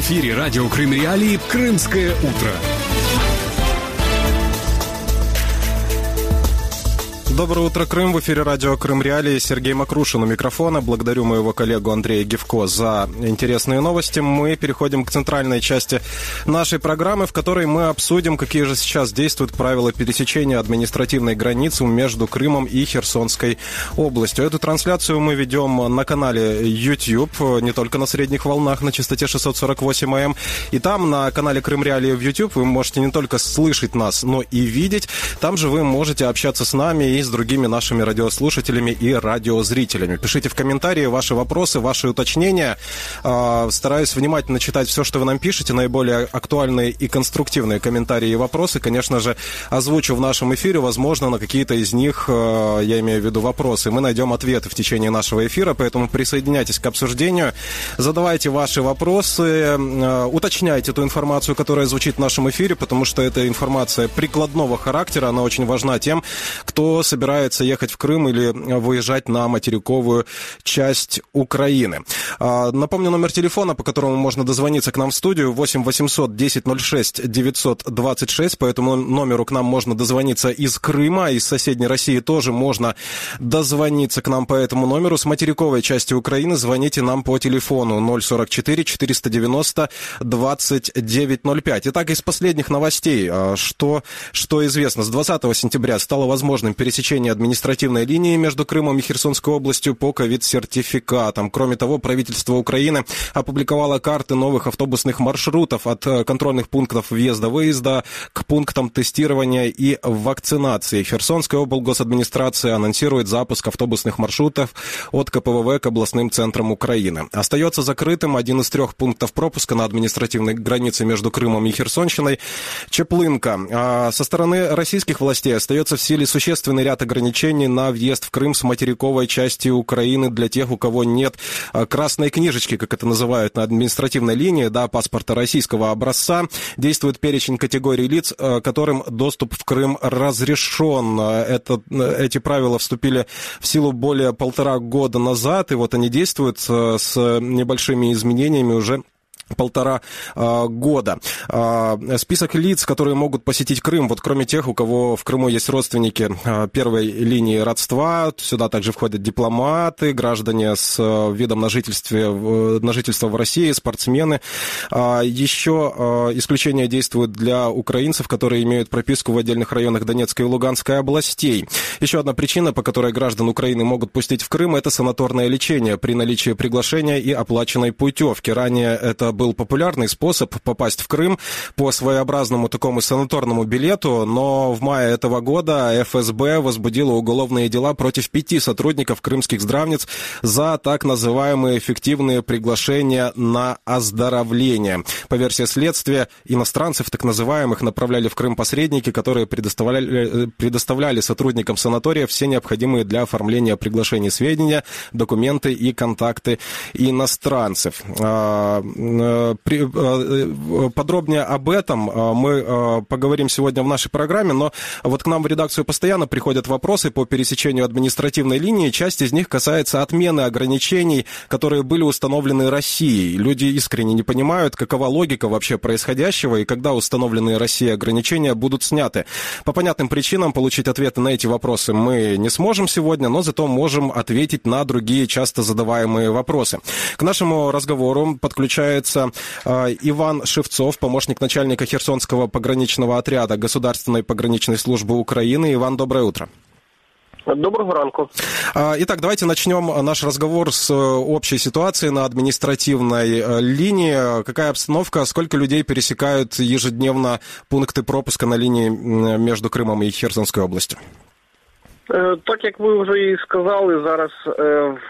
эфире радио Крым Реалии «Крымское утро». Доброе утро, Крым. В эфире радио Крым Реалии. Сергей Макрушин у микрофона. Благодарю моего коллегу Андрея Гевко за интересные новости. Мы переходим к центральной части нашей программы, в которой мы обсудим, какие же сейчас действуют правила пересечения административной границы между Крымом и Херсонской областью. Эту трансляцию мы ведем на канале YouTube, не только на средних волнах на частоте 648 АМ. И там, на канале Крым Реалии в YouTube, вы можете не только слышать нас, но и видеть. Там же вы можете общаться с нами и другими нашими радиослушателями и радиозрителями. Пишите в комментарии ваши вопросы, ваши уточнения. А, стараюсь внимательно читать все, что вы нам пишете, наиболее актуальные и конструктивные комментарии и вопросы. Конечно же, озвучу в нашем эфире, возможно, на какие-то из них, а, я имею в виду вопросы, мы найдем ответы в течение нашего эфира, поэтому присоединяйтесь к обсуждению, задавайте ваши вопросы, а, уточняйте ту информацию, которая звучит в нашем эфире, потому что это информация прикладного характера, она очень важна тем, кто собирается собирается ехать в Крым или выезжать на материковую часть Украины. А, напомню номер телефона, по которому можно дозвониться к нам в студию 8 800 1006 926. По этому номеру к нам можно дозвониться из Крыма, из соседней России тоже можно дозвониться к нам по этому номеру. С материковой части Украины звоните нам по телефону 044 490 2905. Итак, из последних новостей, а, что, что известно. С 20 сентября стало возможным пересечение пересечения административной линии между Крымом и Херсонской областью по ковид-сертификатам. Кроме того, правительство Украины опубликовало карты новых автобусных маршрутов от э, контрольных пунктов въезда-выезда к пунктам тестирования и вакцинации. Херсонская облгосадминистрация анонсирует запуск автобусных маршрутов от КПВВ к областным центрам Украины. Остается закрытым один из трех пунктов пропуска на административной границе между Крымом и Херсонщиной – Чеплынка. А со стороны российских властей остается в силе существенный ряд ряд ограничений на въезд в Крым с материковой части Украины для тех, у кого нет а, красной книжечки, как это называют на административной линии, да, паспорта российского образца. Действует перечень категорий лиц, а, которым доступ в Крым разрешен. Это, эти правила вступили в силу более полтора года назад, и вот они действуют с небольшими изменениями уже полтора э, года. Э, список лиц, которые могут посетить Крым, вот кроме тех, у кого в Крыму есть родственники э, первой линии родства, сюда также входят дипломаты, граждане с э, видом на, жительстве, э, на жительство в России, спортсмены. Э, еще э, исключения действуют для украинцев, которые имеют прописку в отдельных районах Донецкой и Луганской областей. Еще одна причина, по которой граждан Украины могут пустить в Крым, это санаторное лечение при наличии приглашения и оплаченной путевки. Ранее это был популярный способ попасть в Крым по своеобразному такому санаторному билету, но в мае этого года ФСБ возбудила уголовные дела против пяти сотрудников крымских здравниц за так называемые эффективные приглашения на оздоровление. По версии следствия, иностранцев, так называемых, направляли в Крым посредники, которые предоставляли, предоставляли сотрудникам санатория все необходимые для оформления приглашений сведения, документы и контакты иностранцев. Э, э, подробнее об этом э, мы поговорим сегодня в нашей программе, но вот к нам в редакцию постоянно приходят вопросы по пересечению административной линии. Часть из них касается отмены ограничений, которые были установлены Россией. Люди искренне не понимают, какова логика вообще происходящего и когда установленные Россией ограничения будут сняты. По понятным причинам получить ответы на эти вопросы мы не сможем сегодня, но зато можем ответить на другие часто задаваемые вопросы. К нашему разговору подключается находится э, Иван Шевцов, помощник начальника Херсонского пограничного отряда Государственной пограничной службы Украины. Иван, доброе утро. Доброго ранку. А, итак, давайте начнем наш разговор с э, общей ситуации на административной э, линии. Какая обстановка, сколько людей пересекают ежедневно пункты пропуска на линии между Крымом и Херсонской областью? Так як ви вже і сказали, зараз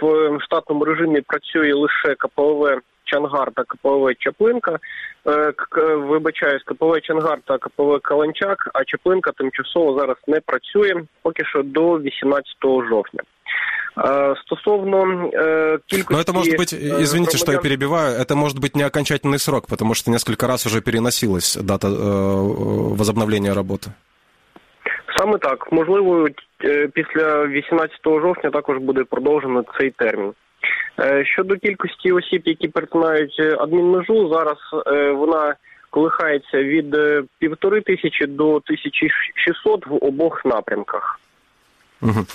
в штатному режимі працює лише КПВ Чангар та КПВ Чаплинка. Е, вибачаюсь, КПВ Чангар та КПВ Каланчак, а Чаплинка тимчасово зараз не працює поки що до 18 жовтня. Е, стосовно э, кількости... Но это может быть, извините, что я перебиваю, это может быть не окончательный срок, потому что несколько раз уже переносилась дата э, возобновления работы. Саме так, можливо, після 18 жовтня також буде продовжено цей термін. Щодо кількості осіб, які перетинають адмінмежу, зараз вона колихається від півтори тисячі до 1600 в обох напрямках. Угу.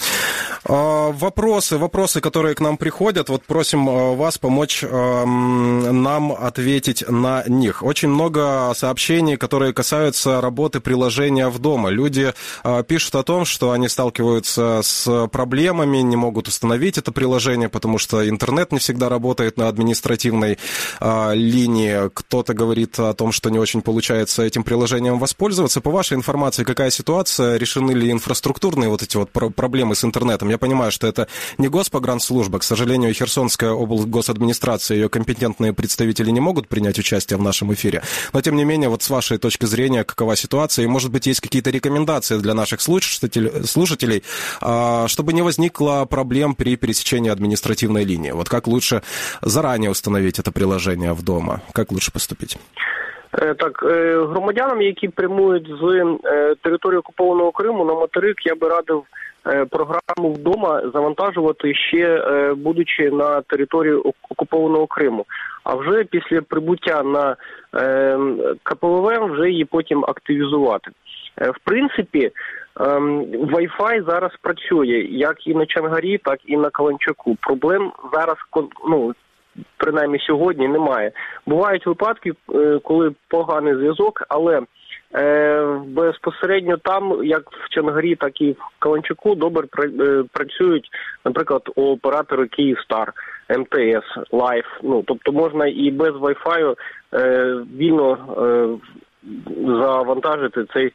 Вопросы, вопросы, которые к нам приходят, вот просим а, вас помочь нам ответить на них. Очень много сообщений, которые касаются работы приложения в дома. Люди а, пишут о том, что они сталкиваются с проблемами, не могут установить это приложение, потому что интернет не всегда работает на административной линии. Кто-то говорит о том, что не очень получается этим приложением воспользоваться. По вашей информации, какая ситуация? Решены ли инфраструктурные вот эти вот проблемы с интернетом. Я понимаю, что это не Госпогранслужба. К сожалению, Херсонская область госадминистрация, ее компетентные представители не могут принять участие в нашем эфире. Но, тем не менее, вот с вашей точки зрения, какова ситуация? И, может быть, есть какие-то рекомендации для наших слушателей, а, чтобы не возникло проблем при пересечении административной линии? Вот как лучше заранее установить это приложение в дома? Как лучше поступить? Так, громадянам, які прямують з території окупованого Криму на материк, я би радив Е, програму вдома завантажувати ще е, будучи на території окупованого Криму. А вже після прибуття на е, КПВВ вже її потім активізувати. В принципі, Wi-Fi зараз працює як і на Чангарі, так і на Каланчаку. Проблем зараз ну, принаймні сьогодні немає. Бувають випадки, коли поганий зв'язок, але Е, безпосередньо там, як в Чангарі, так і в Каланчуку, добре е, працюють, наприклад, оператори Київстар, МТС, Лайф. Ну тобто можна і без Wi-Fi е, вільно завантажити цей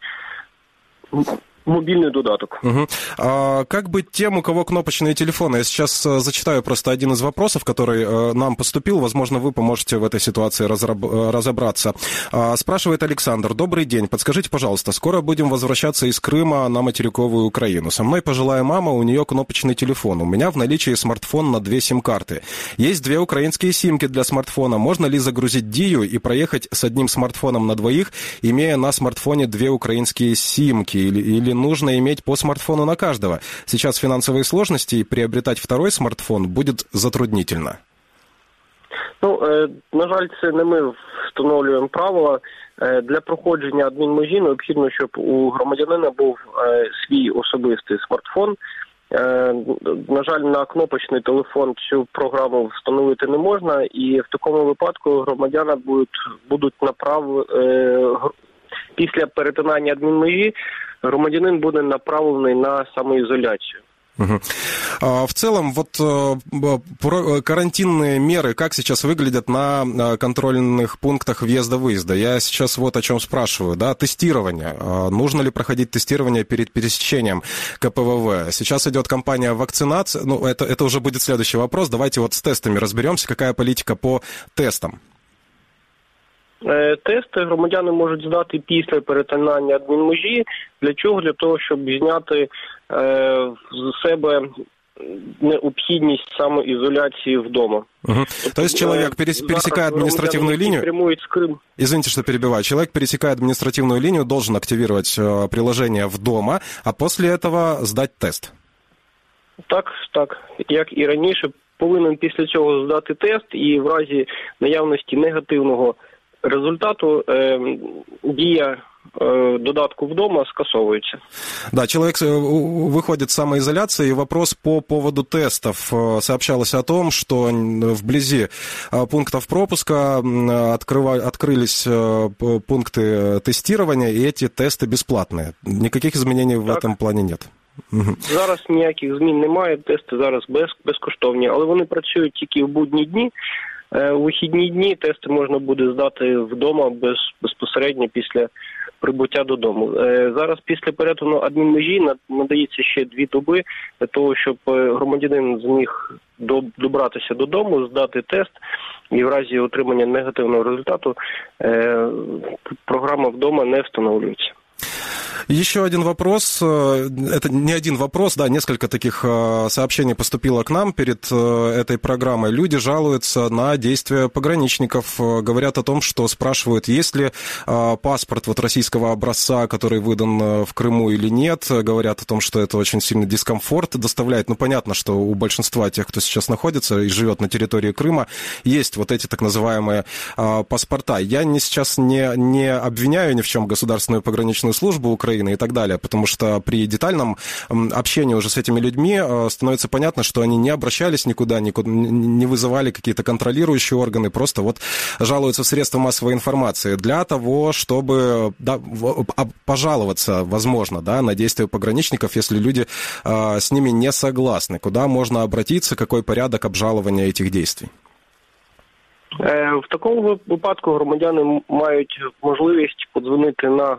мобільний додаток. Угу. А, как быть тем, у кого кнопочные телефоны? Я сейчас э, зачитаю просто один из вопросов, который э, нам поступил. Возможно, вы поможете в этой ситуации э, разобраться. А, спрашивает Александр. Добрый день. Подскажите, пожалуйста, скоро будем возвращаться из Крыма на материковую Украину. Со мной пожилая мама, у нее кнопочный телефон. У меня в наличии смартфон на две сим-карты. Есть две украинские симки для смартфона. Можно ли загрузить Дию и проехать с одним смартфоном на двоих, имея на смартфоне две украинские симки? Или, или нужно иметь по смартфону на каждого. Сейчас финансовые сложности, и приобретать второй смартфон будет затруднительно. Ну, на жаль, це не ми встановлюємо правила. Для проходження адмінмежі необхідно, щоб у громадянина був свій особистий смартфон. На жаль, на кнопочний телефон цю програму встановити не можна, і в такому випадку громадяна будуть будуть направ після перетинання адмінмежі громадянин буде направлений на самоизоляцию. Угу. В целом, вот э, э, карантинные меры, как сейчас выглядят на э, контрольных пунктах въезда-выезда? Я сейчас вот о чем спрашиваю, да, тестирование. Нужно ли проходить тестирование перед пересечением КПВВ? Сейчас идет кампания вакцинации, ну, это, это уже будет следующий вопрос. Давайте вот с тестами разберемся, какая политика по тестам. Е, тести громадяни можуть здати після перетинання адмінмежі. Для чого? Для того, щоб зняти е, з себе необхідність самоизоляции вдома. Угу. То есть человек перес, пересекая административную линию... Прямует с Крым. Извините, что перебиваю. Человек, пересекая административную линию, должен активировать э, приложение в дома, а после этого сдать тест. Так, так. Як і раніше, повинен після цього здати тест, і в разі наявності негативного результату е, дія е, додатку вдома скасовывается. Да, человек э, выходит с самоизоляции, и вопрос по поводу тестов. Э, сообщалось о том, что вблизи э, пунктов пропуска открыва... открылись пункты тестирования, и эти тесты бесплатные. Никаких изменений так. в этом плане нет. Зараз ніяких змін немає, тести зараз без, безкоштовні, але вони працюють тільки в будні дні. Е, у вихідні дні тести можна буде здати вдома без безпосередньо після прибуття додому. Е, зараз після перетину адмінмежі надається ще дві доби для того, щоб е, громадянин зміг добратися додому, здати тест. І в разі отримання негативного результату програма вдома не встановлюється. Еще один вопрос. Э, это не один вопрос, да, несколько таких э, сообщений поступило к нам перед э, этой программой. Люди жалуются на действия пограничников, говорят о том, что спрашивают, есть ли паспорт вот российского образца, который выдан в Крыму или нет. Говорят о том, что это очень сильный дискомфорт доставляет. Ну, понятно, что у большинства тех, кто сейчас находится и живет на территории Крыма, есть вот эти так называемые паспорта. Я не, сейчас не, не обвиняю ни в чем государственную пограничную службу Украины, Украины и так далее, потому что при детальном общении уже с этими людьми э, становится понятно, что они не обращались никуда, никуда не вызывали какие-то контролирующие органы, просто вот жалуются в средства массовой информации для того, чтобы да, пожаловаться, возможно, да, на действия пограничников, если люди э, с ними не согласны. Куда можно обратиться, какой порядок обжалования этих действий? Е, в такому випадку громадяни мають можливість подзвонити на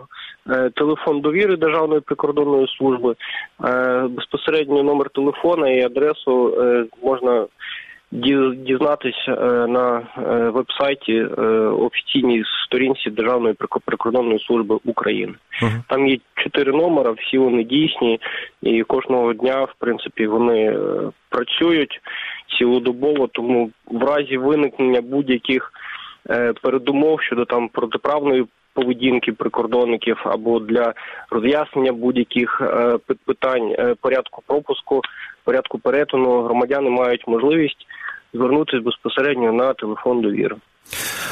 е, телефон довіри Державної прикордонної служби. Е, безпосередньо номер телефона і адресу можна дізнатись на веб-сайті офіційній сторінці Державної прикордонної служби України. Uh-huh. Там є чотири номера, всі вони дійсні, і кожного дня, в принципі, вони працюють цілодобово, тому в разі виникнення будь-яких е, передумов щодо там протиправної поведінки прикордонників або для роз'яснення будь-яких е, питань е, порядку пропуску, порядку перетину, громадяни мають можливість звернутися безпосередньо на телефон довіри.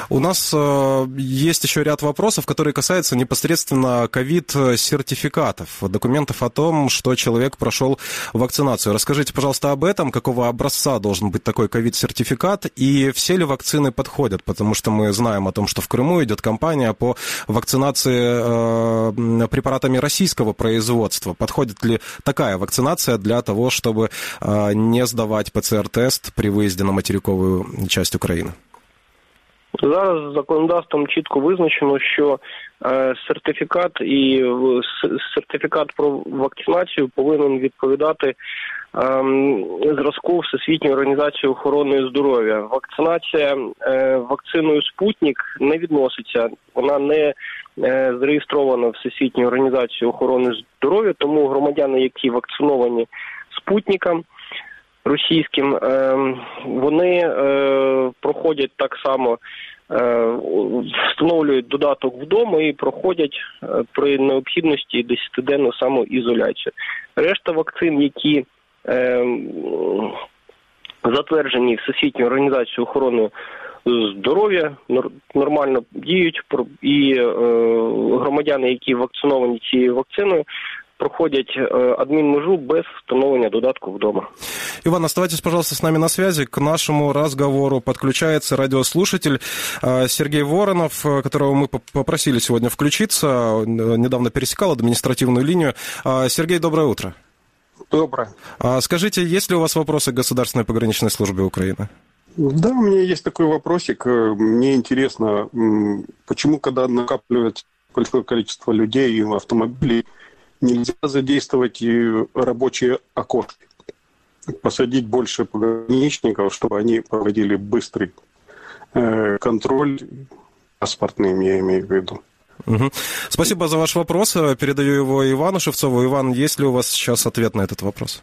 У нас э, есть еще ряд вопросов, которые касаются непосредственно ковид-сертификатов, документов о том, что человек прошел вакцинацию. Расскажите, пожалуйста, об этом, какого образца должен быть такой ковид-сертификат, и все ли вакцины подходят, потому что мы знаем о том, что в Крыму идет кампания по вакцинации э, препаратами российского производства. Подходит ли такая вакцинация для того, чтобы э, не сдавать ПЦР-тест при выезде на материковую часть Украины? Зараз законодавством чітко визначено, що е, сертифікат і сертифікат про вакцинацію повинен відповідати ем, зразку Всесвітньої організації охорони здоров'я. Вакцинація е, вакциною Спутник не відноситься, вона не е, зареєстрована Всесвітньою організацією охорони здоров'я, тому громадяни, які вакциновані Спутником, Російським вони проходять так само Е, встановлюють додаток вдома і проходять е, при необхідності 10-денну самоізоляцію. Решта вакцин, які е, затверджені Всесвітньою організацією охорони здоров'я, нормально діють і громадяни, які вакциновані цією вакциною, проходять э, админмежу без встановления додатку вдома. Иван, оставайтесь, пожалуйста, с нами на связи. К нашему разговору подключается радиослушатель э, Сергей Воронов, э, которого мы попросили сегодня включиться. Недавно пересекал административную линию. Сергей, доброе утро. Доброе. Скажите, есть ли у вас вопросы к Государственной пограничной службе Украины? Да, у меня есть такой вопросик. Мне интересно, почему, когда накапливается большое количество людей и автомобилей, нельзя задействовать и рабочие окошки. Посадить больше пограничников, чтобы они проводили быстрый э, контроль, паспортный, я имею в виду. Угу. Спасибо за ваш вопрос. Передаю его Ивану Шевцову. Иван, есть ли у вас сейчас ответ на этот вопрос?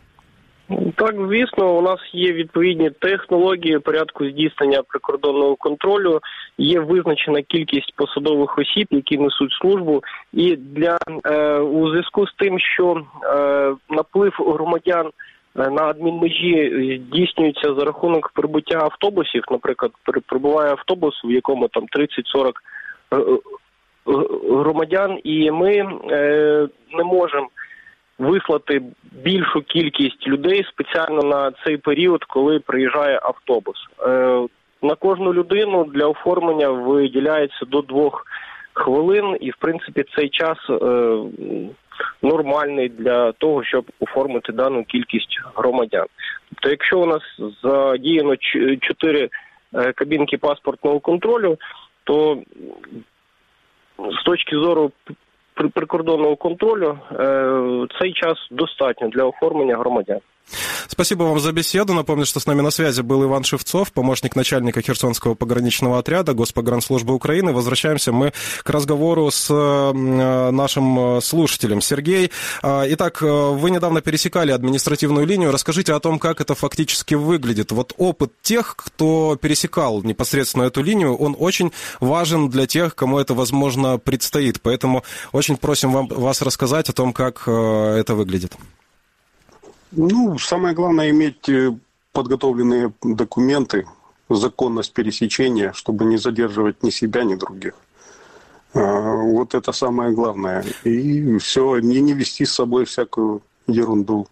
Так, звісно, у нас є відповідні технології порядку здійснення прикордонного контролю. Є визначена кількість посадових осіб, які несуть службу, і для е, у зв'язку з тим, що е, наплив громадян е, на адмінмежі здійснюється за рахунок прибуття автобусів. Наприклад, прибуває автобус, в якому там 30-40 е, е, громадян, і ми е, не можемо вислати більшу кількість людей спеціально на цей період, коли приїжджає автобус. Е, на кожну людину для оформлення виділяється до двох хвилин, і в принципі цей час е, нормальний для того, щоб оформити дану кількість громадян. Тобто, якщо у нас задіяно чотири е, кабінки паспортного контролю, то з точки зору прикордонного контролю цей час достатньо для оформлення громадян. Спасибо вам за беседу. Напомню, что с нами на связи был Иван Шевцов, помощник начальника Херсонского пограничного отряда Госпогранслужбы Украины. Возвращаемся мы к разговору с э, нашим слушателем. Сергей, э, итак, э, вы недавно пересекали административную линию. Расскажите о том, как это фактически выглядит. Вот опыт тех, кто пересекал непосредственно эту линию, он очень важен для тех, кому это, возможно, предстоит. Поэтому очень просим вам, вас рассказать о том, как это выглядит. Ну, самое главное иметь э, подготовленные документы, законность пересечения, чтобы не задерживать ни себя, ни других. А, вот это самое главное. И все, не, не вести с собой всякую ерунду,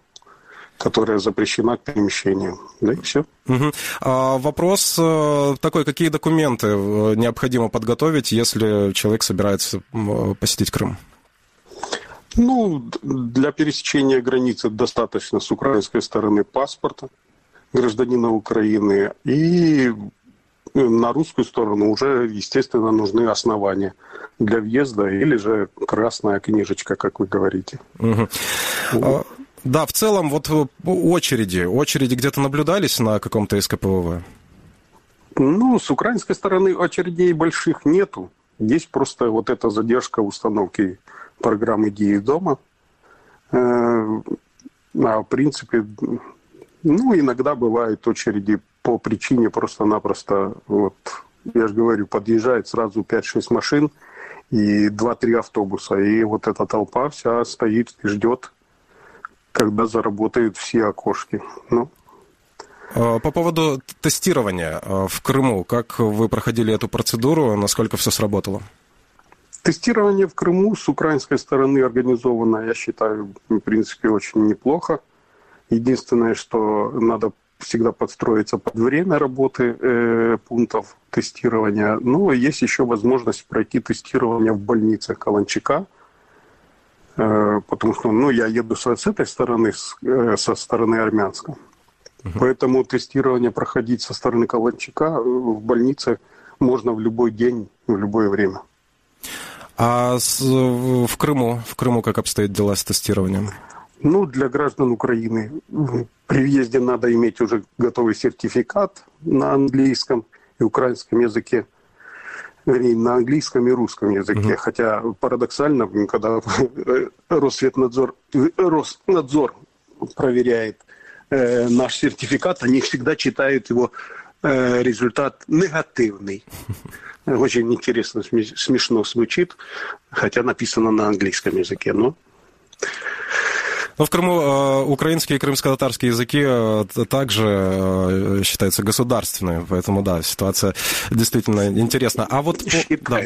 которая запрещена к перемещению. Да и все. Угу. А, вопрос э, такой, какие документы э, необходимо подготовить, если человек собирается посетить Крым? Ну, для пересечения границы достаточно с украинской стороны паспорта гражданина Украины. И э, на русскую сторону уже, естественно, нужны основания для въезда или же красная книжечка, как вы говорите. Угу. Вот. Да, в целом, вот э, очереди, очереди где-то наблюдались на каком-то СКПВВ? Ну, с украинской стороны очередей больших нету. Есть просто вот эта задержка установки программы «Идеи дома». Э, а в принципе, ну, иногда бывают очереди по причине просто-напросто, вот, я же говорю, подъезжает сразу 5-6 машин и 2-3 автобуса. И вот эта толпа вся стоит и ждет, когда заработают все окошки. Ну, а, по поводу тестирования а, в Крыму, как вы проходили эту процедуру, насколько все сработало? Тестирование в Крыму с украинской стороны организовано, я считаю, в принципе, очень неплохо. Единственное, что надо всегда подстроиться под время работы э, пунктов тестирования. Но есть еще возможность пройти тестирование в больнице Каланчика, э, потому что ну, я еду с, с этой стороны, с, э, со стороны армянской. Uh-huh. Поэтому тестирование проходить со стороны Каланчика э, в больнице можно в любой день, в любое время. А с, в Крыму, в Крыму как обстоят дела с тестированием? Ну, для граждан Украины при въезде надо иметь уже готовый сертификат на английском и украинском языке. Вернее, на английском и русском языке. Угу. Хотя парадоксально, когда Росветнадзор, Роснадзор проверяет э, наш сертификат, они всегда читают его результат негативный. Очень интересно, смешно звучит, хотя написано на английском языке. Но но в Крыму э, украинский и крымско-татарский языки э, также э, считаются государственными, поэтому да, ситуация действительно интересна. А вот по, да,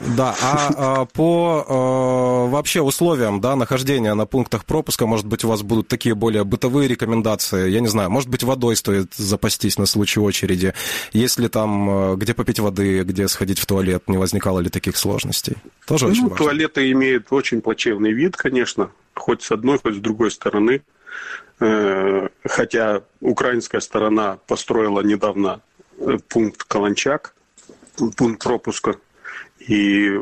да, а, а по вообще условиям да, нахождения на пунктах пропуска, может быть, у вас будут такие более бытовые рекомендации, я не знаю, может быть, водой стоит запастись на случай очереди, если там где попить воды, где сходить в туалет, не возникало ли таких сложностей? Тоже ну, очень важно. туалеты имеют очень плачевный вид, конечно, хоть с одной, хоть с другой стороны. Э, хотя украинская сторона построила недавно э, пункт Каланчак, пункт пропуска, и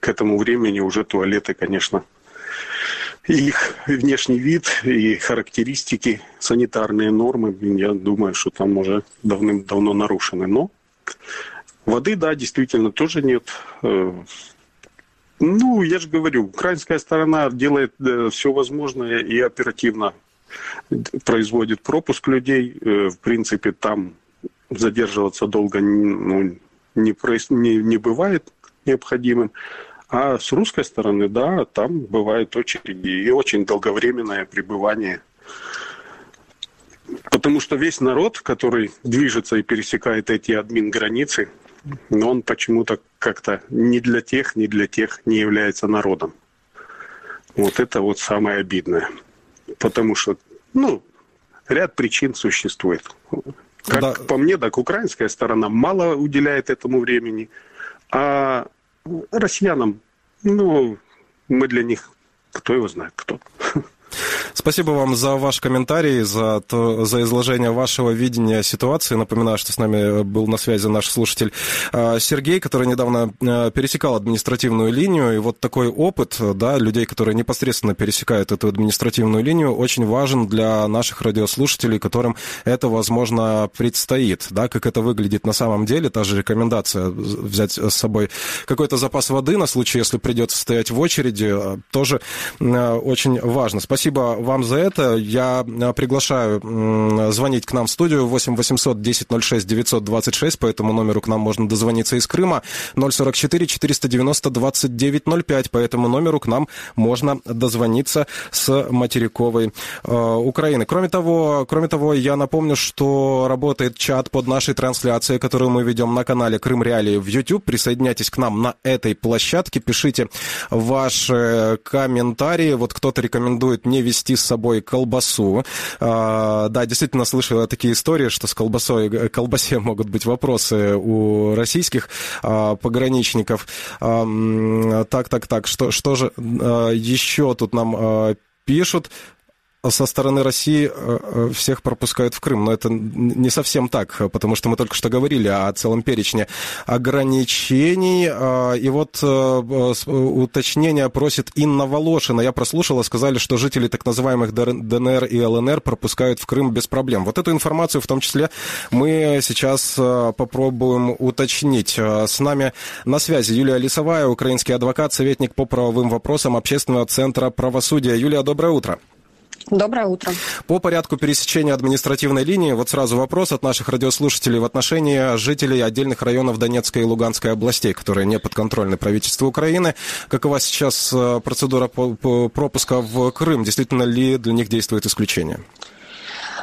к этому времени уже туалеты, конечно, их внешний вид и характеристики, санитарные нормы, я думаю, что там уже давным-давно нарушены. Но воды, да, действительно тоже нет. Ну, я же говорю, украинская сторона делает э, все возможное и оперативно производит пропуск людей. Э, в принципе, там задерживаться долго ну, не, не, не бывает необходимым. А с русской стороны, да, там бывают очереди и очень долговременное пребывание. Потому что весь народ, который движется и пересекает эти админ границы, но он почему-то как-то ни для тех, ни для тех не является народом. Вот это вот самое обидное. Потому что, ну, ряд причин существует. Как да. по мне, так украинская сторона мало уделяет этому времени, а россиянам, ну, мы для них, кто его знает, кто. Спасибо вам за ваш комментарий, за, то, за изложение вашего видения ситуации. Напоминаю, что с нами был на связи наш слушатель а, Сергей, который недавно а, пересекал административную линию. И вот такой опыт да, людей, которые непосредственно пересекают эту административную линию, очень важен для наших радиослушателей, которым это, возможно, предстоит. Да, как это выглядит на самом деле. Та же рекомендация взять с собой какой-то запас воды на случай, если придется стоять в очереди, тоже очень важно. Спасибо вам за это. Я э, приглашаю звонить к нам в студию 8 800 10 06 926. По этому номеру к нам можно дозвониться из Крыма. 044 490 29 05. По этому номеру к нам можно дозвониться с материковой э, Украины. Кроме того, кроме того, я напомню, что работает чат под нашей трансляцией, которую мы ведем на канале Крым Реалии в YouTube. Присоединяйтесь к нам на этой площадке, пишите ваши комментарии. Вот кто-то рекомендует не вести с собой колбасу. А, да, действительно слышал такие истории, что с колбасой, э, колбасе могут быть вопросы у российских а, пограничников. А, так, так, так, что, что же еще тут нам пишут? Со стороны России э, э, всех пропускают в Крым. Но это не совсем так, потому что мы только что говорили о целом перечне ограничений. А, и вот э, уточнение просит Инна Волошина. Я прослушала, сказали, что жители так называемых ДНР и ЛНР пропускают в Крым без проблем. Вот эту информацию в том числе мы сейчас попробуем уточнить. С нами на связи Юлия Лисовая, украинский адвокат, советник по правовым вопросам Общественного центра правосудия. Юлия, доброе утро. Доброе утро. По порядку пересечения административной линии, вот сразу вопрос от наших радиослушателей в отношении жителей отдельных районов Донецкой и Луганской областей, которые не подконтрольны правительству Украины. Какова сейчас э, процедура пропуска в Крым? Действительно ли для них действует исключение?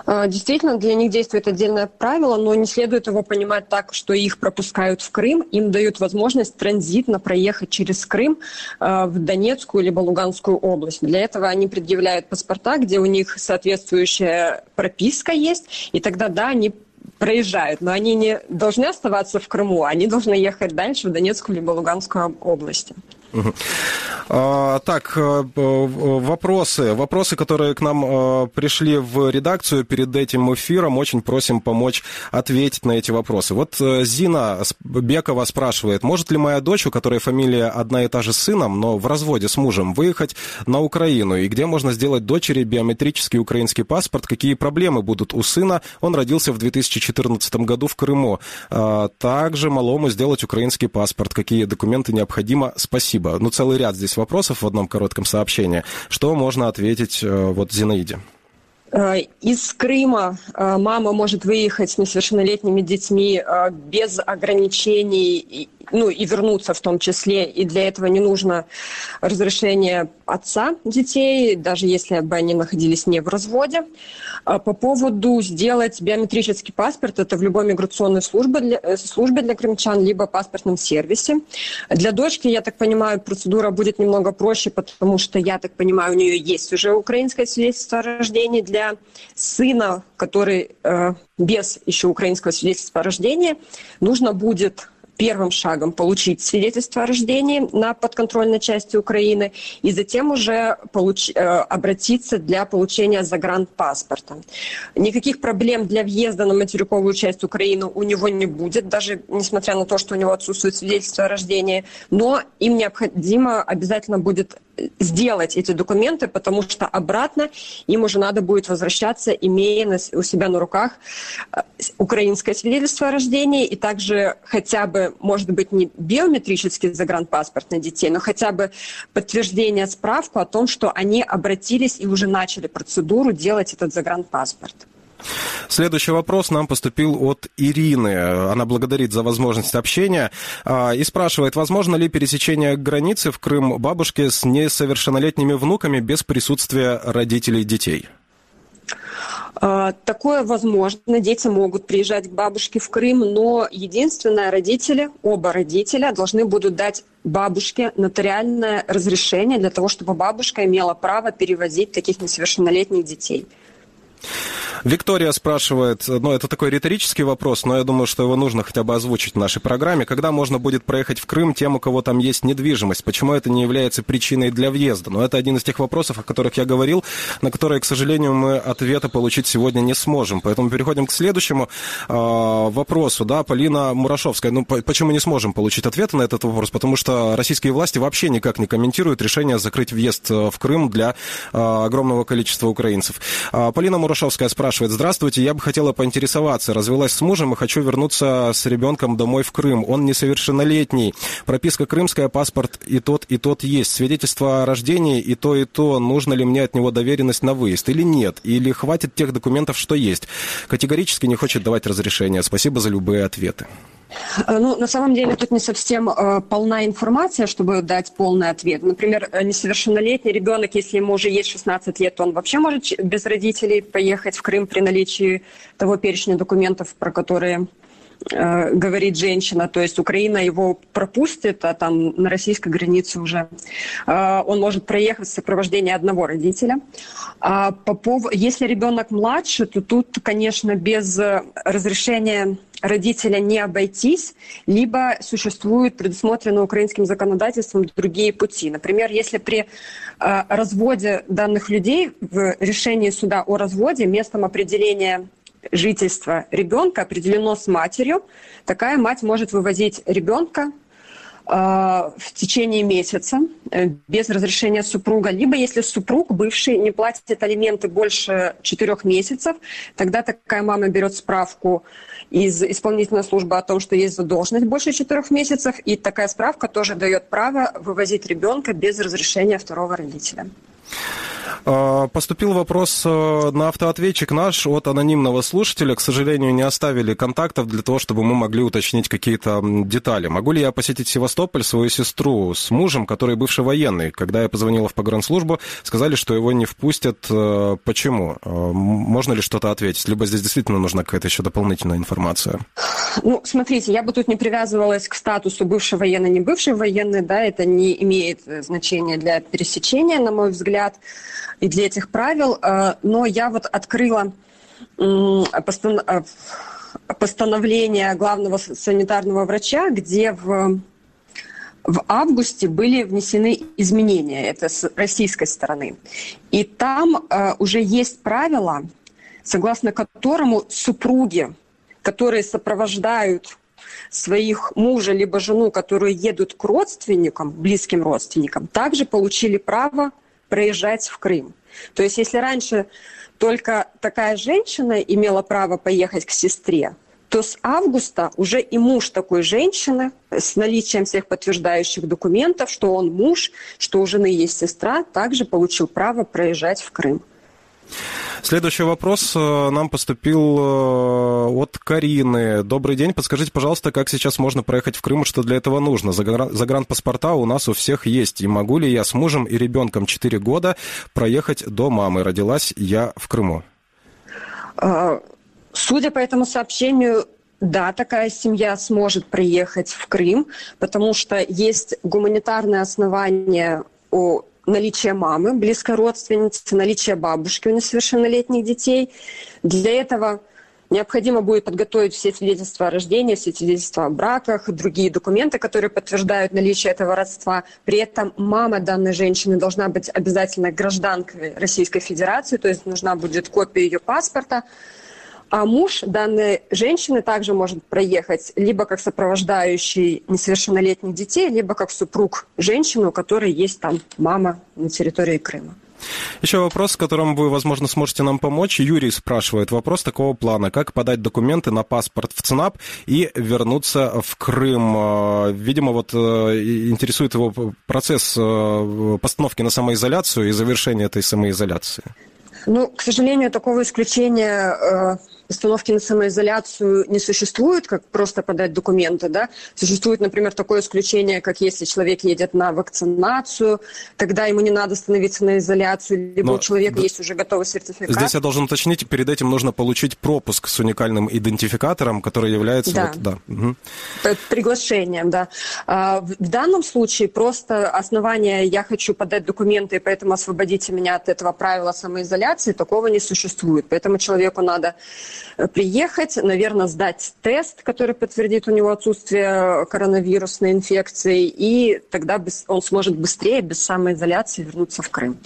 А, действительно, для них действует отдельное правило, но не следует его понимать так, что их пропускают в Крым, им дают возможность транзитно проехать через Крым а, в Донецкую либо Луганскую область. Для этого они предъявляют паспорта, где у них соответствующая прописка есть, и тогда, да, они проезжают, но они не должны оставаться в Крыму, они должны ехать дальше в Донецкую либо Луганскую области. А, так, э, вопросы. Вопросы, которые к нам э, пришли в редакцию перед этим эфиром, очень просим помочь ответить на эти вопросы. Вот э, Зина Бекова спрашивает, может ли моя дочь, у которой фамилия одна и та же с сыном, но в разводе с мужем, выехать на Украину? И где можно сделать дочери биометрический украинский паспорт? Какие проблемы будут у сына? Он родился в 2014 году в Крыму. А, также малому сделать украинский паспорт. Какие документы необходимо? Спасибо спасибо. Ну, целый ряд здесь вопросов в одном коротком сообщении. Что можно ответить э, вот Зинаиде? Э, из Крыма э, мама может выехать с несовершеннолетними детьми без ограничений, ну и вернуться в том числе, и для этого не нужно разрешение отца детей, даже если бы они находились не в разводе. А по поводу сделать биометрический паспорт, это в любой миграционной службе для, э, службе для крымчан, либо паспортном сервисе. Для дочки, я так понимаю, процедура будет немного проще, потому что, я так понимаю, у нее есть уже украинское свидетельство о рождении. Для сына, который э, без еще украинского свидетельства о рождении, нужно будет первым шагом получить свидетельство о рождении на подконтрольной части Украины и затем уже получ... Э, обратиться для получения загранпаспорта. Никаких проблем для въезда на материковую часть Украины у него не будет, даже несмотря на то, что у него отсутствует свидетельство о рождении, но им необходимо обязательно будет сделать эти документы, потому что обратно им уже надо будет возвращаться, имея у себя на руках э, украинское свидетельство о рождении и также хотя бы, может быть, не биометрический загранпаспорт на детей, но хотя бы подтверждение, справку о том, что они обратились и уже начали процедуру делать этот загранпаспорт. Следующий вопрос нам поступил от Ирины. Она благодарит за возможность общения а, и спрашивает, возможно ли пересечение границы в Крым бабушки с несовершеннолетними внуками без присутствия родителей детей? А, такое возможно. Дети могут приезжать к бабушке в Крым, но единственное, родители, оба родителя должны будут дать бабушке нотариальное разрешение для того, чтобы бабушка имела право перевозить таких несовершеннолетних детей. Виктория спрашивает, ну, это такой риторический вопрос, но я думаю, что его нужно хотя бы озвучить в нашей программе. Когда можно будет проехать в Крым тем, у кого там есть недвижимость? Почему это не является причиной для въезда? Но это один из тех вопросов, о которых я говорил, на которые, к сожалению, мы ответа получить сегодня не сможем. Поэтому переходим к следующему э, вопросу. Да, Полина Мурашовская. Ну, по почему не сможем получить ответа на этот вопрос? Потому что российские власти вообще никак не комментируют решение закрыть въезд э, в Крым для э, огромного количества украинцев. Э, Полина Мурашовская спрашивает, спрашивает, здравствуйте, я бы хотела поинтересоваться, развелась с мужем и хочу вернуться с ребенком домой в Крым. Он несовершеннолетний. Прописка крымская, паспорт и тот, и тот есть. Свидетельство о рождении и то, и то. Нужно ли мне от него доверенность на выезд или нет? Или хватит тех документов, что есть? Категорически не хочет давать разрешение. Спасибо за любые ответы. Э, ну, на самом деле тут не совсем э, полна информация, чтобы дать полный ответ. Например, э, несовершеннолетний ребенок, если ему уже есть 16 лет, то он вообще может без родителей поехать в Крым при наличии того перечня документов, про которые э, говорит женщина, то есть Украина его пропустит, а там на российской границе уже э, он может проехать в сопровождении одного родителя. А по поводу, если ребенок младше, то тут, конечно, без разрешения родителя не обойтись, либо существуют предусмотренные украинским законодательством другие пути. Например, если при э, разводе данных людей в решении суда о разводе местом определения жительства ребенка определено с матерью, такая мать может вывозить ребенка э, в течение месяца э, без разрешения супруга. Либо если супруг бывший не платит алименты больше четырех месяцев, тогда такая мама берет справку из исполнительной службы о том, что есть задолженность больше четырех месяцев, и такая справка тоже дает право вывозить ребенка без разрешения второго родителя. А, поступил вопрос э, на автоответчик наш от анонимного слушателя. К сожалению, не оставили контактов для того, чтобы мы могли уточнить какие-то детали. Могу ли я посетить Севастополь, свою сестру с мужем, который бывший военный? Когда я позвонила в погранслужбу, сказали, что его не впустят. Э, почему? Э, можно ли что-то ответить? Либо здесь действительно нужна какая-то еще дополнительная информация? Ну, смотрите, я бы тут не привязывалась к статусу бывший военный, не бывший военный, да, это не имеет значения для пересечения, на мой взгляд и для этих правил. Э, но я вот открыла э, постановление главного санитарного врача, где в, в августе были внесены изменения, это с российской стороны. И там э, уже есть правила, согласно которому супруги, которые сопровождают своих мужа либо жену, которые едут к родственникам, близким родственникам, также получили право проезжать в Крым. То есть если раньше только такая женщина имела право поехать к сестре, то с августа уже и муж такой женщины с наличием всех подтверждающих документов, что он муж, что у жены есть сестра, также получил право проезжать в Крым. Следующий вопрос э, нам поступил э, от Карины. Добрый день. Подскажите, пожалуйста, как сейчас можно проехать в Крым что для этого нужно? Загранпаспорта у нас у всех есть. И могу ли я с мужем и ребенком 4 года проехать до мамы? Родилась я в Крыму. А, судя по этому сообщению, да, такая семья сможет приехать в Крым, потому что есть гуманитарное основание о наличие мамы, близкой родственницы, наличие бабушки у несовершеннолетних детей. Для этого необходимо будет подготовить все свидетельства о рождении, все свидетельства о браках, другие документы, которые подтверждают наличие этого родства. При этом мама данной женщины должна быть обязательно гражданкой Российской Федерации, то есть нужна будет копия ее паспорта, а муж данной женщины также может проехать либо как сопровождающий несовершеннолетних детей, либо как супруг женщины, у которой есть там мама на территории Крыма. Еще вопрос, с которым вы, возможно, сможете нам помочь. Юрий спрашивает вопрос такого плана. Как подать документы на паспорт в ЦНАП и вернуться в Крым? А, видимо, вот э, интересует его процесс э, постановки на самоизоляцию и завершения этой самоизоляции. Ну, к сожалению, такого исключения постановки на самоизоляцию не существует, как просто подать документы, да. Существует, например, такое исключение, как если человек едет на вакцинацию, тогда ему не надо становиться на изоляцию, либо Но, у человека да, есть уже готовый сертификат. Здесь я должен уточнить, перед этим нужно получить пропуск с уникальным идентификатором, который является... Да, вот, да. Угу. приглашением, да. А, в данном случае просто основание «я хочу подать документы, и поэтому освободите меня от этого правила самоизоляции», такого не существует. Поэтому человеку надо приехать, наверное, сдать тест, который подтвердит у него отсутствие коронавирусной инфекции, и тогда он сможет быстрее, без самоизоляции вернуться в Крым.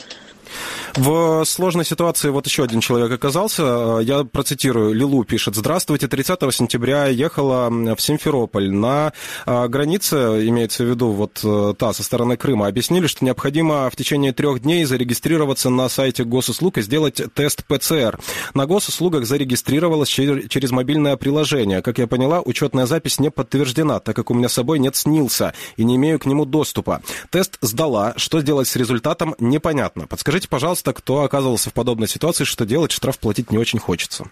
В сложной ситуации вот еще один человек оказался. Я процитирую. Лилу пишет. Здравствуйте. 30 сентября ехала в Симферополь. На а, границе, имеется в виду вот э, та со стороны Крыма, объяснили, что необходимо в течение трех дней зарегистрироваться на сайте госуслуг и сделать тест ПЦР. На госуслугах зарегистрировалась через мобильное приложение. Как я поняла, учетная запись не подтверждена, так как у меня с собой нет СНИЛСа и не имею к нему доступа. Тест сдала. Что сделать с результатом, непонятно. Подскажите, пожалуйста, пожалуйста, кто оказывался в подобной ситуации, что делать, штраф платить не очень хочется.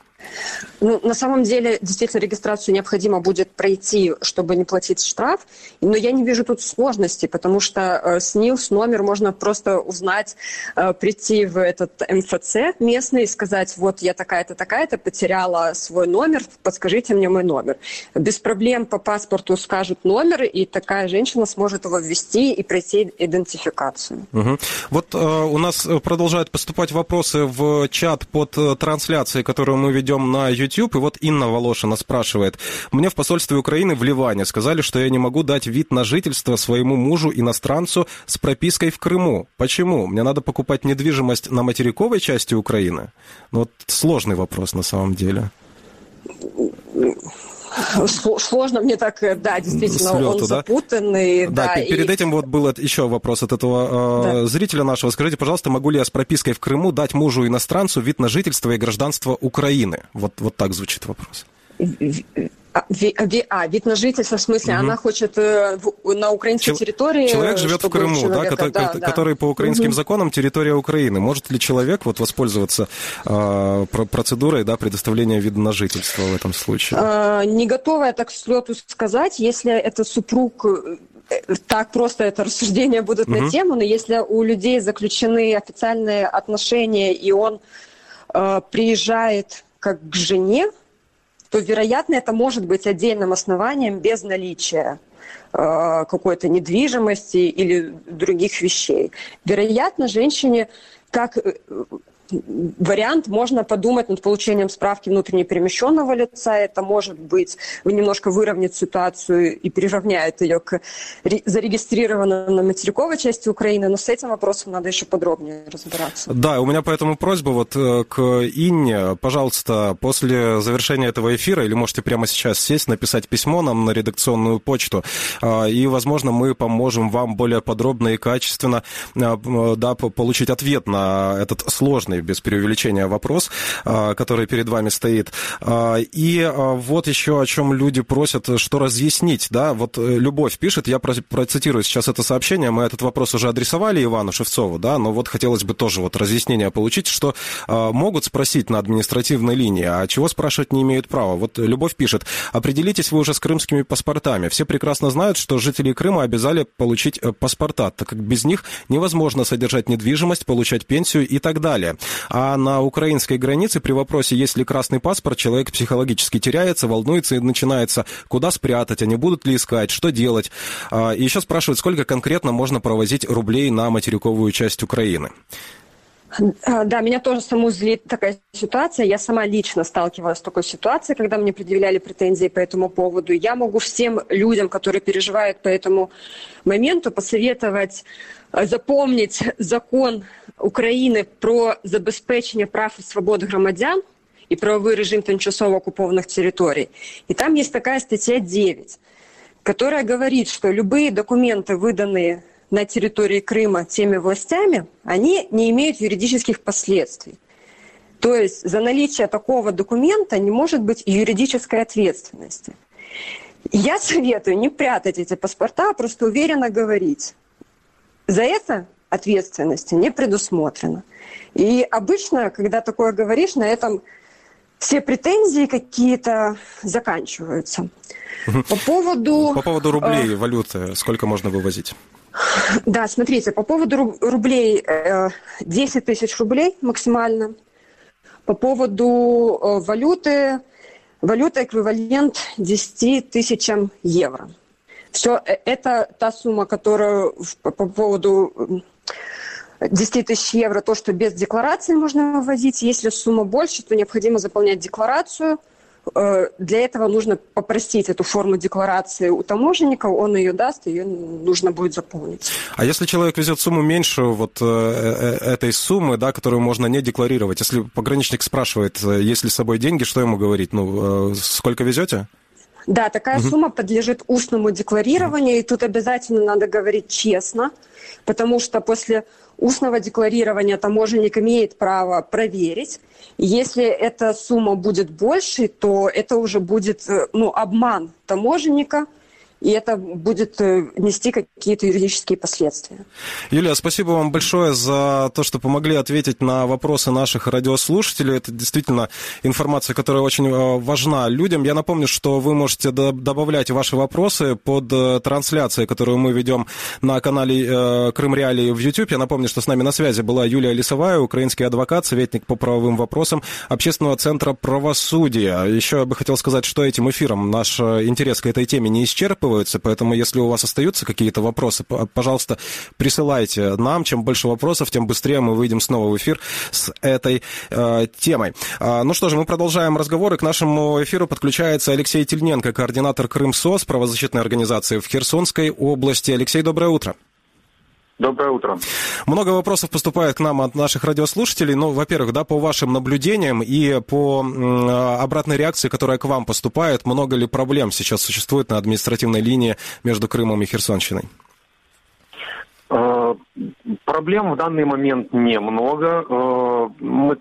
Ну, на самом деле, действительно, регистрацию необходимо будет пройти, чтобы не платить штраф. Но я не вижу тут сложности, потому что э, СНИЛС номер можно просто узнать, э, прийти в этот МФЦ местный и сказать, вот я такая-то, такая-то, потеряла свой номер, подскажите мне мой номер. Без проблем по паспорту скажут номер, и такая женщина сможет его ввести и пройти идентификацию. Угу. Вот э, у нас продолжают поступать вопросы в чат под э, трансляцией, которую мы ведем ведем на YouTube, и вот Инна Волошина спрашивает. Мне в посольстве Украины в Ливане сказали, что я не могу дать вид на жительство своему мужу, иностранцу, с пропиской в Крыму. Почему? Мне надо покупать недвижимость на материковой части Украины? Ну, вот сложный вопрос на самом деле. Сложно мне так, э, да, действительно, Слету, он да? запутанный. Да, да перед и... этим вот был еще вопрос от этого э, да. зрителя нашего. Скажите, пожалуйста, могу ли я с пропиской в Крыму дать мужу иностранцу вид на жительство и гражданство Украины? Вот, вот так звучит вопрос. А, ви, ви, а, вид на жительство, в смысле, угу. она хочет э, в, на украинской Чел, территории... Человек живет в Крыму, человека, да, который, да, который по украинским угу. законам территория Украины. Может ли человек вот воспользоваться э, процедурой да, предоставления вида на жительство в этом случае? Э, не готова я так с лету сказать. Если это супруг э, так просто это рассуждения будут угу. на тему, но если у людей заключены официальные отношения, и он э, приезжает как к жене, то, вероятно, это может быть отдельным основанием без наличия э, какой-то недвижимости или других вещей. Вероятно, женщине как э, вариант можно подумать над получением справки внутренне перемещенного лица. Это может быть немножко выровнять ситуацию и приравняет ее к зарегистрированной на материковой части Украины, но с этим вопросом надо еще подробнее разбираться. Да, у меня поэтому просьба вот э, к Инне, пожалуйста, после завершения этого эфира, или можете прямо сейчас сесть, написать письмо нам на редакционную почту, а, и, возможно, мы поможем вам более подробно и качественно а, да, получить ответ на этот сложный без преувеличения вопрос, а, который перед вами стоит. А, и а, вот еще о чем люди просят, что разъяснить, да, вот э, Любовь пишет, я процитирую сейчас это сообщение, мы этот вопрос уже адресовали Ивану Шевцову, да, но вот хотелось бы тоже вот разъяснение получить, что могут спросить на административной линии, а чего спрашивать не имеют права. Вот Любовь пишет, определитесь вы уже с крымскими паспортами. Все прекрасно знают, что жители Крыма обязали получить э, паспорта, так как без них невозможно содержать недвижимость, получать пенсию и так далее. А на украинской границе при вопросе, есть ли красный паспорт, человек психологически теряется, волнуется и начинается, куда спрятать, они будут ли искать, что делать. А, и еще спрашивают, сколько конкретно можно провозить рублей на материковую часть Украины. Да, меня тоже саму злит такая ситуация. Я сама лично сталкивалась с такой ситуацией, когда мне предъявляли претензии по этому поводу. Я могу всем людям, которые переживают по этому моменту, посоветовать Э, запомнить закон України про забезпечення прав і свобод громадян и правовой режим тимчасово оккупованных территорий. И там есть такая статья 9, которая говорит, что любые документы, выданные на территории Крыма теми властями, они не имеют юридических последствий. То есть за наличие такого документа не может быть юридической ответственности. Я советую не прятать эти паспорта, а просто уверенно говорить. За это ответственности не предусмотрено. И обычно, когда такое говоришь, на этом все претензии какие-то заканчиваются. По поводу... По поводу рублей, валюты, сколько можно вывозить? Да, смотрите, по поводу рублей 10 тысяч рублей максимально. По поводу валюты, валюта эквивалент 10 тысячам евро. Все, это та сумма, которую по поводу 10 тысяч евро, то, что без декларации можно вывозить. Если сумма больше, то необходимо заполнять декларацию. Э, для этого нужно попросить эту форму декларации у таможенника, он ее даст, ее нужно будет заполнить. А если человек везет сумму меньше вот э, э, этой суммы, да, которую можно не декларировать, если пограничник спрашивает, есть ли с собой деньги, что ему говорить? Ну, сколько везете? Да, такая угу. сумма подлежит устному декларированию, и тут обязательно надо говорить честно, потому что после устного декларирования таможенник имеет право проверить. Если эта сумма будет больше, то это уже будет э, ну, обман таможенника – и это будет э, нести какие-то юридические последствия. Юлия, спасибо вам большое за то, что помогли ответить на вопросы наших радиослушателей. Это действительно информация, которая очень э, важна людям. Я напомню, что вы можете добавлять ваши вопросы под э, трансляцией, которую мы ведем на канале Крым Реалии в YouTube. Я напомню, что с нами на связи была Юлия Лисовая, украинский адвокат, советник по правовым вопросам Общественного центра правосудия. Еще я бы хотел сказать, что этим эфиром наш интерес к этой теме не исчерпывает заканчиваются, поэтому если у вас остаются какие-то вопросы, пожалуйста, присылайте нам. Чем больше вопросов, тем быстрее мы выйдем снова в эфир с этой э, темой. А, ну что же, мы продолжаем разговоры. К нашему эфиру подключается Алексей Тельненко, координатор Крымсос, правозащитной организации в Херсонской области. Алексей, доброе утро. Доброе утро. Много вопросов поступает к нам от наших радиослушателей. Ну, во-первых, да, по вашим наблюдениям и по обратной реакции, которая к вам поступает, много ли проблем сейчас существует на административной линии между Крымом и Херсонщиной? Э, проблем в данный момент немного. Э, мы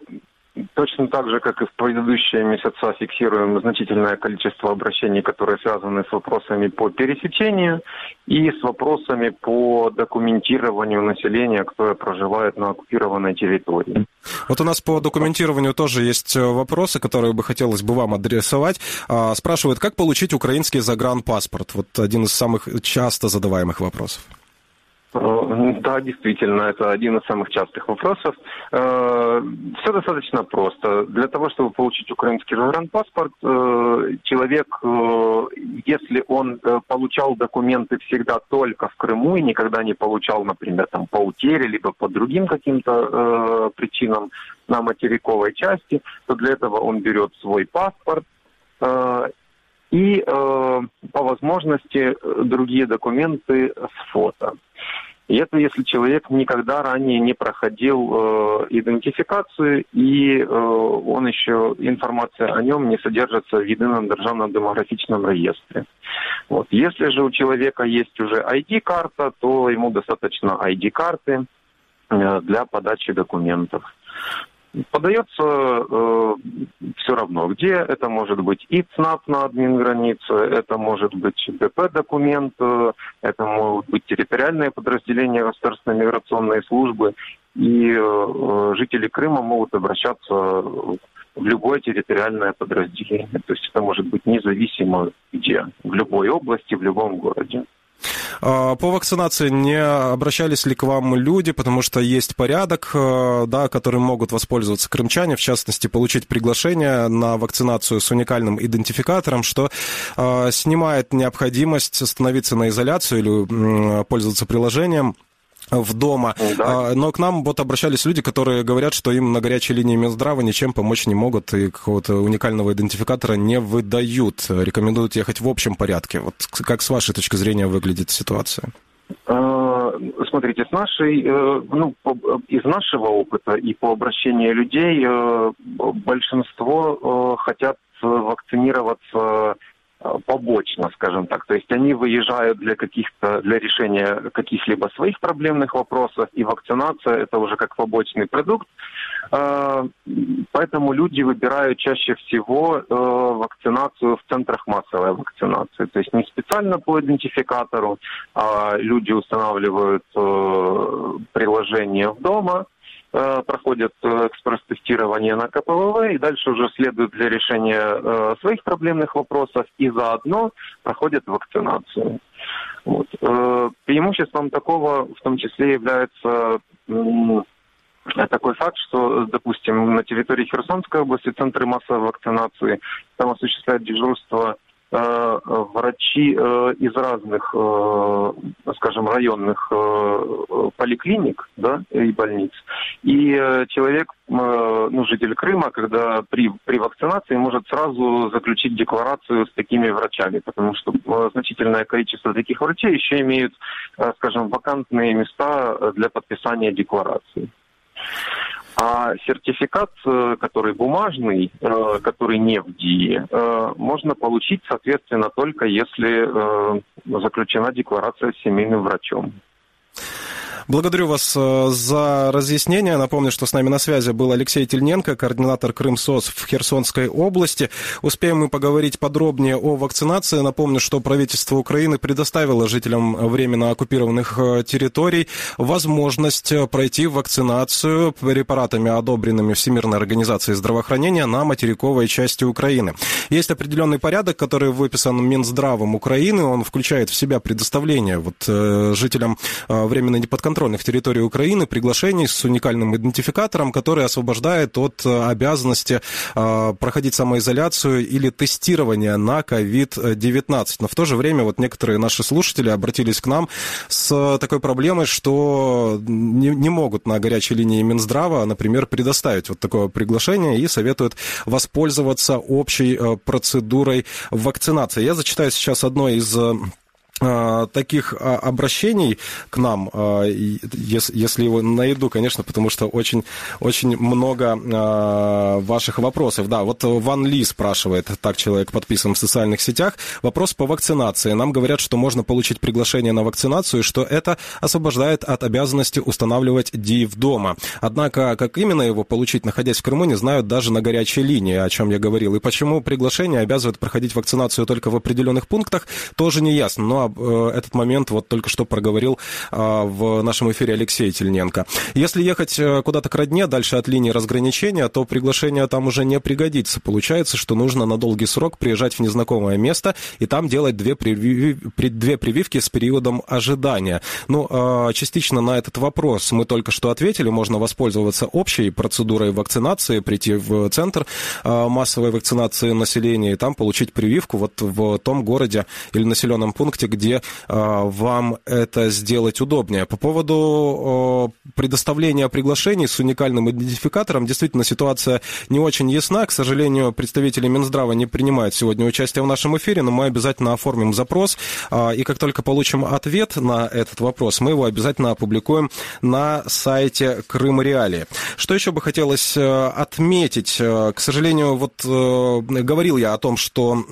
Точно так же, как и в предыдущие месяца, фиксируем значительное количество обращений, которые связаны с вопросами по пересечению и с вопросами по документированию населения, которое проживает на оккупированной территории. Вот у нас по документированию тоже есть э, вопросы, которые бы хотелось бы вам адресовать. А, спрашивают, как получить украинский загранпаспорт? Вот один из самых часто задаваемых вопросов. Э, да, действительно, это один из самых частых вопросов. Э, Все достаточно просто. Для того, чтобы получить украинский паспорт, э, человек, если он получал документы всегда только в Крыму и никогда не получал, например, там, по утере, либо по другим каким-то причинам на материковой части, то для этого он берет свой паспорт, и по возможности другие документы с фото. И это если человек никогда ранее не проходил э, идентификацию, и э, он еще, информация о нем не содержится в едином державном демографичном реестре. Вот. Если же у человека есть уже ID-карта, то ему достаточно ID-карты э, для подачи документов. Подается э, все равно, где это может быть и ЦНАП на админ границе, это может быть ДП-документ, э, это могут быть территориальные подразделения государственной миграционной службы, и э, жители Крыма могут обращаться в любое территориальное подразделение. То есть это может быть независимо где, в любой области, в любом городе. А, по вакцинации не обращались ли к вам люди, потому что есть порядок, э, да, которым могут воспользоваться крымчане, в частности, получить приглашение на вакцинацию с уникальным идентификатором, что э, снимает необходимость становиться на изоляцию или пользоваться приложением в дома. Да. А, но к нам вот обращались люди, которые говорят, что им на горячей линии Минздрава ничем помочь не могут и какого-то уникального идентификатора не выдают. Рекомендуют ехать в общем порядке. Вот как с вашей точки зрения выглядит ситуация? А, смотрите, с нашей, э, ну, из нашего опыта и по обращению людей э, большинство э, хотят вакцинироваться побочно, скажем так. То есть они выезжают для каких-то, для решения каких-либо своих проблемных вопросов, и вакцинация это уже как побочный продукт. Э, поэтому люди выбирают чаще всего э, вакцинацию в центрах массовой вакцинации. То есть не специально по идентификатору, а люди устанавливают приложение в дома, проходят экспресс-тестирование на КПВВ, и дальше уже следуют для решения своих проблемных вопросов, и заодно проходят вакцинацию. Вот. Преимуществом такого в том числе является такой факт, что, допустим, на территории Херсонской области центры массовой вакцинации, там осуществляют дежурство э, врачи э, из разных, э, скажем, районных э, поликлиник да, и больниц. И э, человек, э, ну, житель Крыма, когда при, при вакцинации может сразу заключить декларацию с такими врачами, потому что э, значительное количество таких врачей еще имеют, э, скажем, вакантные места для подписания декларации. А сертификат, э, который бумажный, э, который не в ДИИ, э, можно получить, соответственно, только если заключена декларация с семейным врачом. Благодарю вас э, за разъяснение. Напомню, что с нами на связи был Алексей Тельненко, координатор Крымсос в Херсонской области. Успеем мы поговорить подробнее о вакцинации. Напомню, что правительство Украины предоставило жителям временно оккупированных э, территорий возможность пройти вакцинацию препаратами, одобренными Всемирной организацией здравоохранения на материковой части Украины. Есть определенный порядок, который выписан Минздравом Украины. Он включает в себя предоставление вот, э, жителям временно неподконтрольных подконтрольных территорий Украины приглашений с уникальным идентификатором, который освобождает от э, обязанности э, проходить самоизоляцию или тестирование на COVID-19. Но в то же время вот некоторые наши слушатели обратились к нам с такой проблемой, что не, не могут на горячей линии Минздрава, например, предоставить вот такое приглашение и советуют воспользоваться общей э, процедурой вакцинации. Я зачитаю сейчас одно из таких а, обращений к нам, а, если его найду, конечно, потому что очень, очень много ваших вопросов. Да, вот Ван Ли спрашивает, так человек подписан в социальных сетях, вопрос по вакцинации. Нам говорят, что можно получить приглашение на вакцинацию, что это освобождает от обязанности устанавливать ДИВ дома. Однако, как именно его получить, находясь в Крыму, не знают даже на горячей линии, о чем я говорил. И почему приглашение обязывает проходить вакцинацию только в определенных пунктах, тоже не ясно. Но Э, этот момент вот только что проговорил а, в нашем эфире Алексей Тельненко. Если ехать э, куда-то к родне, дальше от линии разграничения, то приглашение там уже не пригодится. Получается, что нужно на долгий срок приезжать в незнакомое место и там делать две, привив... две прививки с периодом ожидания. Ну, частично на этот вопрос мы только что ответили. Можно воспользоваться общей процедурой вакцинации, прийти в центр массовой вакцинации населения и там получить прививку вот в том городе или населенном пункте, где а, вам это сделать удобнее. По поводу предоставления приглашений с уникальным идентификатором, действительно, ситуация не очень ясна. К сожалению, представители Минздрава не принимают сегодня участие в нашем эфире, но мы обязательно оформим запрос, а, и как только получим ответ на этот вопрос, мы его обязательно опубликуем на сайте Крым Реалии. Что еще бы хотелось э, отметить? Э, к сожалению, вот э, говорил я о том, что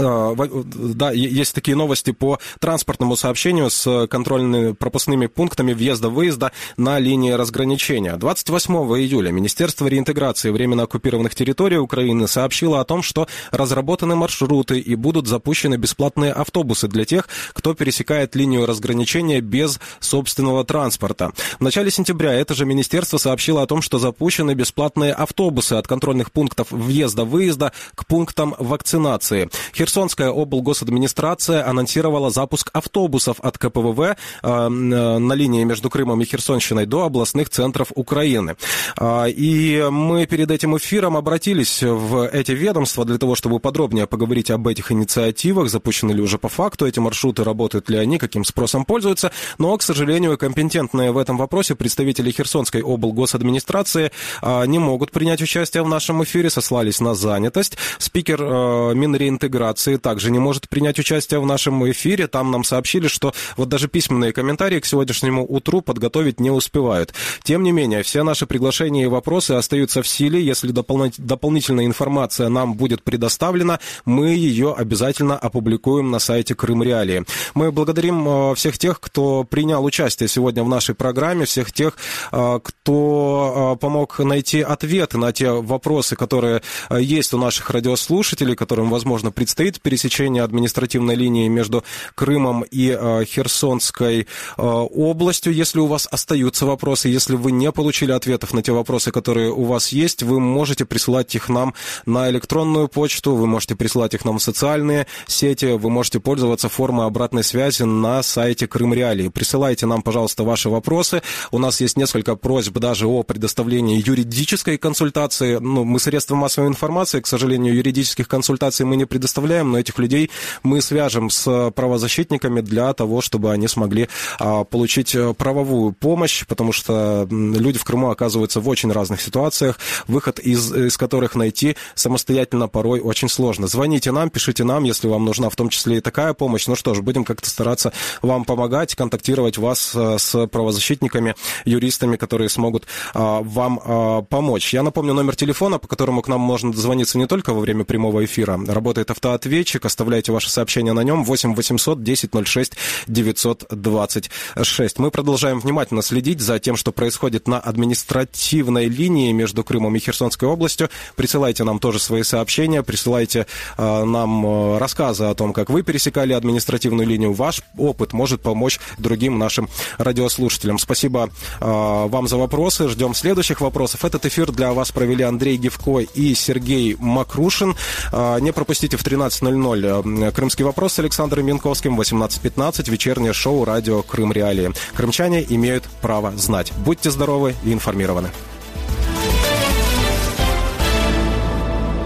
да, есть такие новости по транспортному сообщению с контрольными пропускными пунктами въезда-выезда на линии разграничения. 28 июля Министерство реинтеграции временно оккупированных территорий Украины сообщило о том, что разработаны маршруты и будут запущены бесплатные автобусы для тех, кто пересекает линию разграничения без собственного транспорта. В начале сентября это же министерство сообщило о том, что запущены бесплатные автобусы от контрольных пунктов въезда-выезда к пунктам вакцинации. Херсонская облгосадминистрация анонсировала запуск автобусов от КПВВ э, э, на линии между Крымом и Херсонщиной до областных центров Украины. Э, и мы перед этим эфиром обратились в эти ведомства для того, чтобы подробнее поговорить об этих инициативах, запущены ли уже по факту эти маршруты, работают ли они, каким спросом пользуются. Но, к сожалению, компетентные в этом вопросе представители Херсонской облгосадминистрации не могут принять участие в нашем эфире, сослались на занятость. Спикер Минреинтеграции Федерации также не может принять участие в нашем эфире. Там нам сообщили, что вот даже письменные комментарии к сегодняшнему утру подготовить не успевают. Тем не менее, все наши приглашения и вопросы остаются в силе. Если допол- дополнительная информация нам будет предоставлена, мы ее обязательно опубликуем на сайте Крым Реалии. Мы благодарим э, всех тех, кто принял участие сегодня в нашей программе, всех тех, э, кто э, помог найти ответы на те вопросы, которые есть у наших радиослушателей, которым, возможно, предстоит вид пересечения административной линии между Крымом и э, Херсонской э, областью. Если у вас остаются вопросы, если вы не получили ответов на те вопросы, которые у вас есть, вы можете присылать их нам на электронную почту, вы можете присылать их нам в социальные сети, вы можете пользоваться формой обратной связи на сайте Крым Реалии. Присылайте нам, пожалуйста, ваши вопросы. У нас есть несколько просьб даже о предоставлении юридической консультации. Ну, мы средства массовой информации, к сожалению, юридических консультаций мы не предоставляем, но этих людей мы свяжем с правозащитниками для того, чтобы они смогли а, получить э, правовую помощь, потому что люди в Крыму оказываются в очень разных ситуациях, выход из, из которых найти самостоятельно порой очень сложно. Звоните нам, пишите нам, если вам нужна в том числе и такая помощь. Ну что ж, будем как-то стараться вам помогать, контактировать вас э, с правозащитниками, юристами, которые смогут а, вам а, помочь. Я напомню номер телефона, по которому к нам можно дозвониться не только во время прямого эфира. Работает автоответчик. Оставляйте ваше сообщение на нем 8 800 10 06 926. Мы продолжаем внимательно следить за тем, что происходит на административной линии между Крымом и Херсонской областью. Присылайте нам тоже свои сообщения, присылайте э, нам э, рассказы о том, как вы пересекали административную линию. Ваш опыт может помочь другим нашим радиослушателям. Спасибо э, вам за вопросы. Ждем следующих вопросов. Этот эфир для вас провели Андрей Гевко и Сергей Макрушин. Э, не пропустите в 13 18.00 э, «Крымский вопрос» с Александром Минковским, 18.15 вечернее шоу «Радио Крым Реалии». Крымчане имеют право знать. Будьте здоровы и информированы.